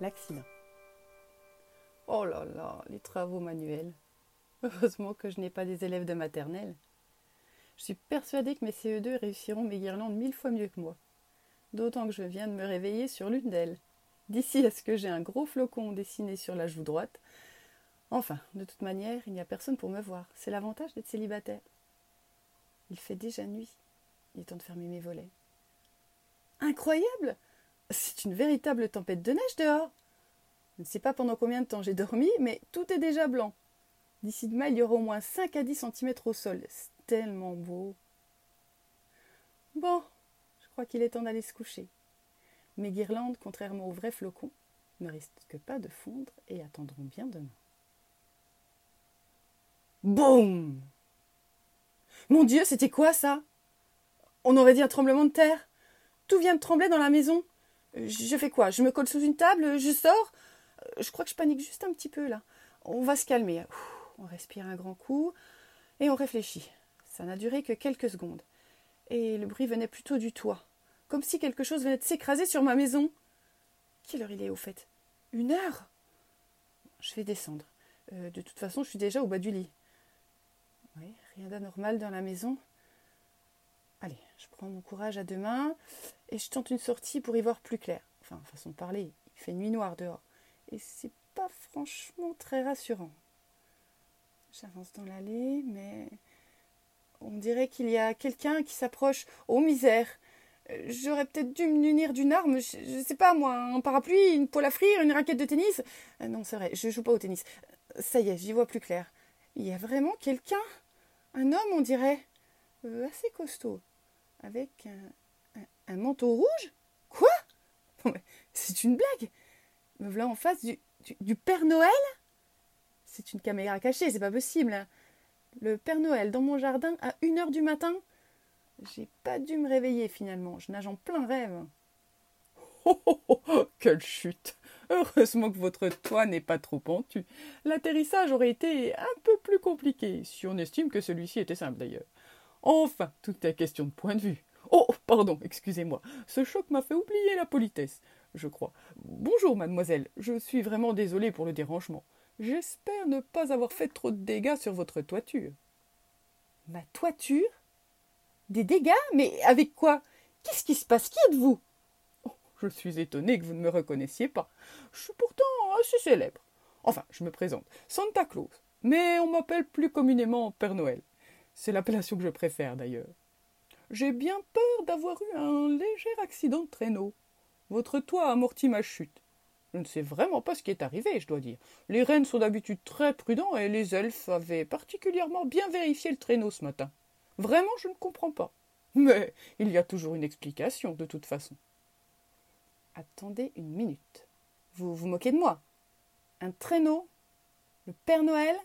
L'accident. Oh là là, les travaux manuels. Heureusement que je n'ai pas des élèves de maternelle. Je suis persuadée que mes CE2 réussiront mes guirlandes mille fois mieux que moi. D'autant que je viens de me réveiller sur l'une d'elles. D'ici à ce que j'ai un gros flocon dessiné sur la joue droite. Enfin, de toute manière, il n'y a personne pour me voir. C'est l'avantage d'être célibataire. Il fait déjà nuit. Il est temps de fermer mes volets. Incroyable C'est une véritable tempête de neige dehors. Je ne sais pas pendant combien de temps j'ai dormi, mais tout est déjà blanc. D'ici demain, il y aura au moins 5 à 10 cm au sol. C'est tellement beau. Bon, je crois qu'il est temps d'aller se coucher. Mes guirlandes, contrairement aux vrais flocons, ne risquent pas de fondre et attendront bien demain. Boum Mon Dieu, c'était quoi ça? On aurait dit un tremblement de terre. Tout vient de trembler dans la maison. Je fais quoi? Je me colle sous une table Je sors? Je crois que je panique juste un petit peu là. On va se calmer. On respire un grand coup et on réfléchit. Ça n'a duré que quelques secondes. Et le bruit venait plutôt du toit, comme si quelque chose venait de s'écraser sur ma maison. Quelle heure il est au fait? Une heure? Je vais descendre. Euh, de toute façon, je suis déjà au bas du lit. Oui, rien d'anormal dans la maison. Allez, je prends mon courage à deux mains et je tente une sortie pour y voir plus clair. Enfin, façon de parler, il fait nuit noire dehors. Et c'est pas franchement très rassurant. J'avance dans l'allée, mais on dirait qu'il y a quelqu'un qui s'approche. Oh misère J'aurais peut-être dû me munir d'une arme, je, sais pas moi, un parapluie, une poêle à frire, une raquette de tennis. Euh, non, c'est vrai, je joue pas au tennis. Ça y est, j'y vois plus clair. Il y a vraiment quelqu'un? Un homme, on dirait? Euh, assez costaud. Avec un, manteau rouge Quoi C'est une blague Me voilà en face du, du Père Noël C'est une caméra cachée, c'est pas possible. Le Père Noël dans mon jardin à une heure du matin J'ai pas dû me réveiller finalement, je nage en plein rêve. Oh, oh, oh, oh quelle chute Heureusement que votre toit n'est pas trop pentu. L'atterrissage aurait été un peu plus compliqué, si on estime que celui-ci était simple d'ailleurs. Enfin, tout est question de point de vue. Oh, pardon, excusez-moi. Ce choc m'a fait oublier la politesse, je crois. Bonjour, mademoiselle. Je suis vraiment désolé pour le dérangement. J'espère ne pas avoir fait trop de dégâts sur votre toiture. Ma toiture? Des dégâts? Mais avec quoi? Qu'est-ce qui se passe? Qui êtes-vous? Oh, Je suis étonné que vous ne me reconnaissiez pas. Je suis pourtant assez célèbre. Enfin, je me présente. Santa Claus. Mais on m'appelle plus communément Père Noël. C'est l'appellation que je préfère d'ailleurs. J'ai bien peur d'avoir eu un léger accident de traîneau. Votre toit amortit ma chute. Je ne sais vraiment pas ce qui est arrivé, je dois dire. Les rennes sont d'habitude très prudents et les elfes avaient particulièrement bien vérifié le traîneau ce matin. Vraiment, je ne comprends pas. Mais il y a toujours une explication, de toute façon. Attendez une minute. Vous vous moquez de moi Un traîneau? Le Père Noël?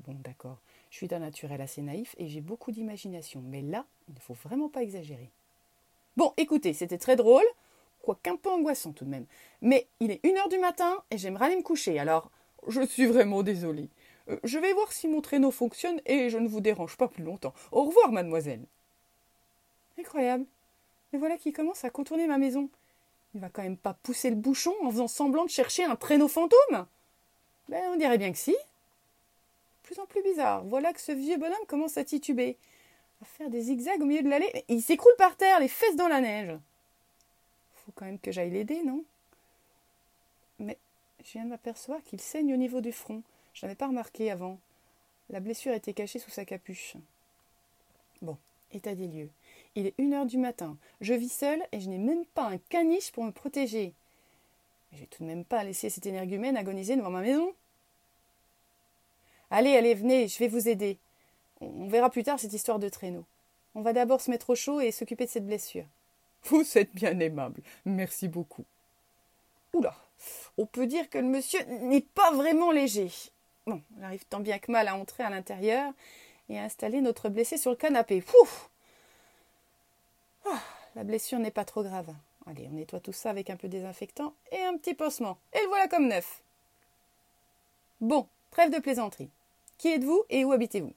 Bon, d'accord. Je suis d'un naturel assez naïf et j'ai beaucoup d'imagination. Mais là, il ne faut vraiment pas exagérer. Bon, écoutez, c'était très drôle quoiqu'un peu angoissant tout de même. Mais il est une heure du matin et j'aimerais aller me coucher, alors je suis vraiment désolée. Euh, je vais voir si mon traîneau fonctionne et je ne vous dérange pas plus longtemps. Au revoir, mademoiselle. Incroyable. Mais voilà qui commence à contourner ma maison. Il va quand même pas pousser le bouchon en faisant semblant de chercher un traîneau fantôme Ben, on dirait bien que si. Plus en plus bizarre. Voilà que ce vieux bonhomme commence à tituber, à faire des zigzags au milieu de l'allée. Il s'écroule par terre, les fesses dans la neige faut quand même que j'aille l'aider, non? Mais je viens de m'apercevoir qu'il saigne au niveau du front. Je n'avais pas remarqué avant. La blessure était cachée sous sa capuche. Bon, état des lieux. Il est une heure du matin. Je vis seule et je n'ai même pas un caniche pour me protéger. Je vais tout de même pas laisser cet énergumène agoniser devant ma maison. Allez, allez, venez, je vais vous aider. On verra plus tard cette histoire de traîneau. On va d'abord se mettre au chaud et s'occuper de cette blessure. Vous êtes bien aimable. Merci beaucoup. Oula, on peut dire que le monsieur n'est pas vraiment léger. Bon, on arrive tant bien que mal à entrer à l'intérieur et à installer notre blessé sur le canapé. Pouf ah, La blessure n'est pas trop grave. Allez, on nettoie tout ça avec un peu de désinfectant et un petit pansement. Et le voilà comme neuf. Bon, trêve de plaisanterie. Qui êtes-vous et où habitez-vous?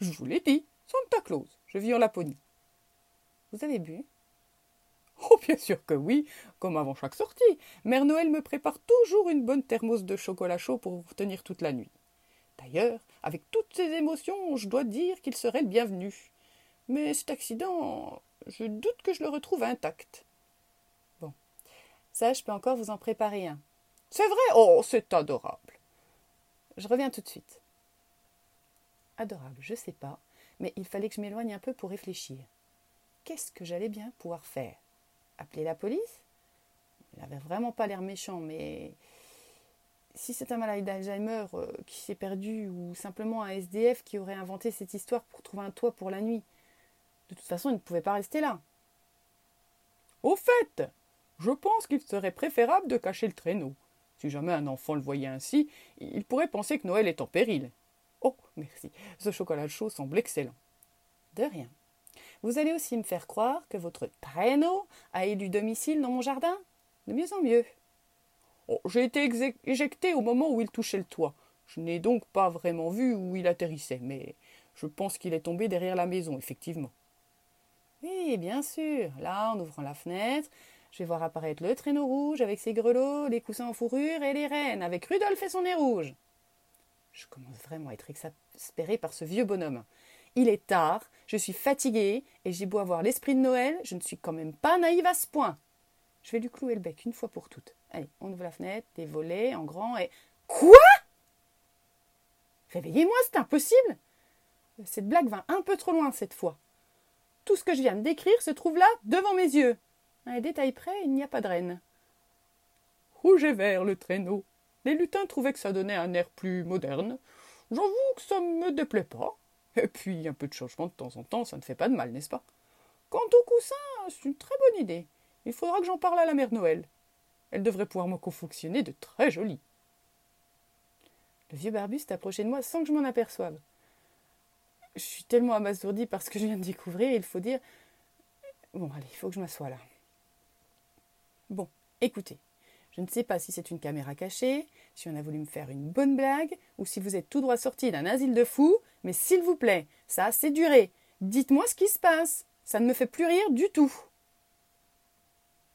Je vous l'ai dit, Santa Claus. Je vis en Laponie. Vous avez bu? Oh, bien sûr que oui, comme avant chaque sortie. Mère Noël me prépare toujours une bonne thermos de chocolat chaud pour tenir toute la nuit. D'ailleurs, avec toutes ces émotions, je dois dire qu'il serait le bienvenu. Mais cet accident, je doute que je le retrouve intact. Bon. Ça, je peux encore vous en préparer un. C'est vrai? Oh, c'est adorable. Je reviens tout de suite. Adorable, je sais pas, mais il fallait que je m'éloigne un peu pour réfléchir. Qu'est-ce que j'allais bien pouvoir faire? Appeler la police? Il n'avait vraiment pas l'air méchant, mais si c'est un malade d'Alzheimer euh, qui s'est perdu ou simplement un SDF qui aurait inventé cette histoire pour trouver un toit pour la nuit, de toute façon, il ne pouvait pas rester là. Au fait, je pense qu'il serait préférable de cacher le traîneau. Si jamais un enfant le voyait ainsi, il pourrait penser que Noël est en péril. Merci, ce chocolat chaud semble excellent. De rien. Vous allez aussi me faire croire que votre traîneau a élu domicile dans mon jardin De mieux en mieux. Oh, J'ai été éjecté au moment où il touchait le toit. Je n'ai donc pas vraiment vu où il atterrissait, mais je pense qu'il est tombé derrière la maison, effectivement. Oui, bien sûr. Là, en ouvrant la fenêtre, je vais voir apparaître le traîneau rouge avec ses grelots, les coussins en fourrure et les rennes avec Rudolph et son nez rouge. Je commence vraiment à être exaspérée par ce vieux bonhomme. Il est tard, je suis fatiguée, et j'ai beau avoir l'esprit de Noël, je ne suis quand même pas naïve à ce point. Je vais lui clouer le bec une fois pour toutes. Allez, on ouvre la fenêtre, des volets en grand et. Quoi? Réveillez-moi, c'est impossible Cette blague va un peu trop loin cette fois. Tout ce que je viens de décrire se trouve là, devant mes yeux. À un détail près, il n'y a pas de reine. Rouge et vert, le traîneau. Les lutins trouvaient que ça donnait un air plus moderne. J'avoue que ça ne me déplaît pas. Et puis, un peu de changement de temps en temps, ça ne fait pas de mal, n'est-ce pas? Quant au coussin, c'est une très bonne idée. Il faudra que j'en parle à la mère Noël. Elle devrait pouvoir me confectionner de très jolis. Le vieux barbu s'est approché de moi sans que je m'en aperçoive. Je suis tellement abasourdie par ce que je viens de découvrir, il faut dire. Bon, allez, il faut que je m'assoie là. Bon, écoutez, je ne sais pas si c'est une caméra cachée, si on a voulu me faire une bonne blague, ou si vous êtes tout droit sorti d'un asile de fous, mais s'il vous plaît, ça a duré. Dites-moi ce qui se passe. Ça ne me fait plus rire du tout.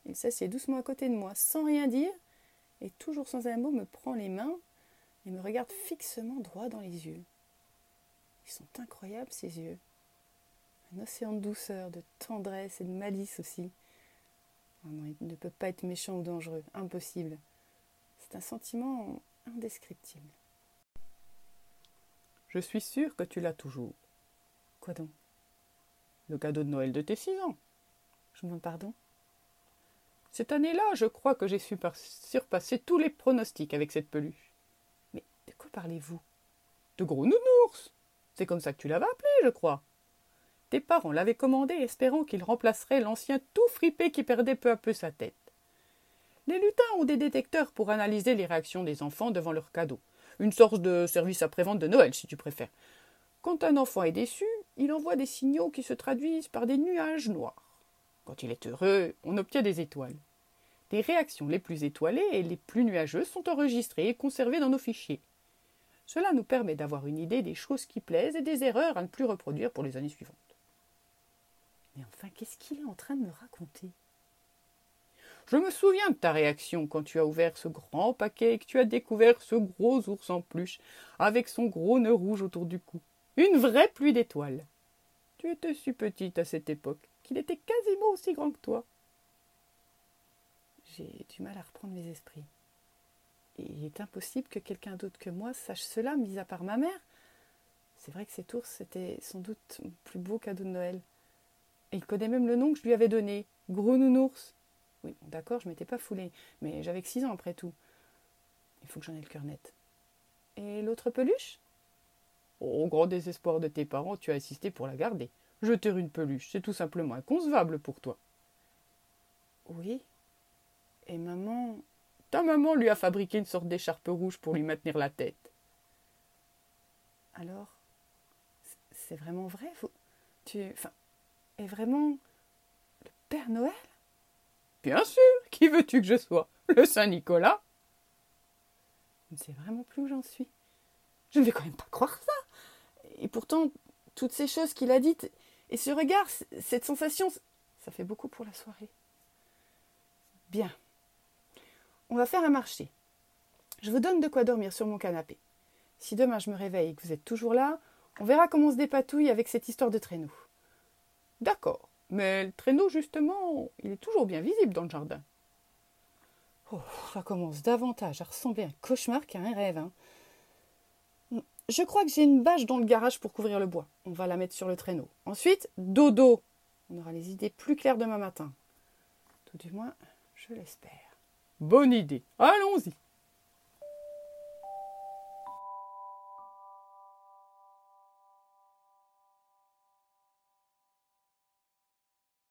Il s'assied doucement à côté de moi, sans rien dire, et toujours sans un mot me prend les mains et me regarde fixement droit dans les yeux. Ils sont incroyables, ces yeux. Un océan de douceur, de tendresse et de malice aussi. Oh non, il ne peut pas être méchant ou dangereux, impossible. C'est un sentiment indescriptible. Je suis sûre que tu l'as toujours. Quoi donc? Le cadeau de Noël de tes six ans. Je vous demande pardon? Cette année-là, je crois que j'ai surpassé tous les pronostics avec cette peluche. Mais de quoi parlez-vous? De gros nounours C'est comme ça que tu l'avais appelé, je crois. Tes parents l'avaient commandé espérant qu'il remplacerait l'ancien tout fripé qui perdait peu à peu sa tête. Les lutins ont des détecteurs pour analyser les réactions des enfants devant leurs cadeaux. Une sorte de service après-vente de Noël, si tu préfères. Quand un enfant est déçu, il envoie des signaux qui se traduisent par des nuages noirs. Quand il est heureux, on obtient des étoiles. Les réactions les plus étoilées et les plus nuageuses sont enregistrées et conservées dans nos fichiers. Cela nous permet d'avoir une idée des choses qui plaisent et des erreurs à ne plus reproduire pour les années suivantes. Mais enfin, qu'est-ce qu'il est en train de me raconter? Je me souviens de ta réaction quand tu as ouvert ce grand paquet et que tu as découvert ce gros ours en peluche avec son gros nœud rouge autour du cou. Une vraie pluie d'étoiles. Tu étais si petite à cette époque qu'il était quasiment aussi grand que toi. J'ai du mal à reprendre mes esprits. Il est impossible que quelqu'un d'autre que moi sache cela, mis à part ma mère. C'est vrai que cet ours était sans doute mon plus beau cadeau de Noël. Il connaît même le nom que je lui avais donné, Gros Nounours. Oui, d'accord, je m'étais pas foulée, mais j'avais que six ans après tout. Il faut que j'en ai le cœur net. Et l'autre peluche? Au grand désespoir de tes parents, tu as insisté pour la garder. Jeter une peluche, c'est tout simplement inconcevable pour toi. Oui. Et maman? Ta maman lui a fabriqué une sorte d'écharpe rouge pour lui maintenir la tête. Alors C'est vraiment vrai? Vous... Tu. Enfin. Est vraiment. Le Père Noël? Bien sûr Qui veux-tu que je sois? Le Saint-Nicolas Je ne sais vraiment plus où j'en suis. Je ne vais quand même pas croire ça Et pourtant, toutes ces choses qu'il a dites, et ce regard, cette sensation, ça fait beaucoup pour la soirée. Bien. On va faire un marché. Je vous donne de quoi dormir sur mon canapé. Si demain je me réveille et que vous êtes toujours là, on verra comment on se dépatouille avec cette histoire de traîneau. D'accord. Mais le traîneau, justement, il est toujours bien visible dans le jardin. Oh, ça commence davantage à ressembler à un cauchemar qu'à un rêve. Hein. Je crois que j'ai une bâche dans le garage pour couvrir le bois. On va la mettre sur le traîneau. Ensuite, dodo. On aura les idées plus claires demain matin. Tout du moins, je l'espère. Bonne idée. Allons-y.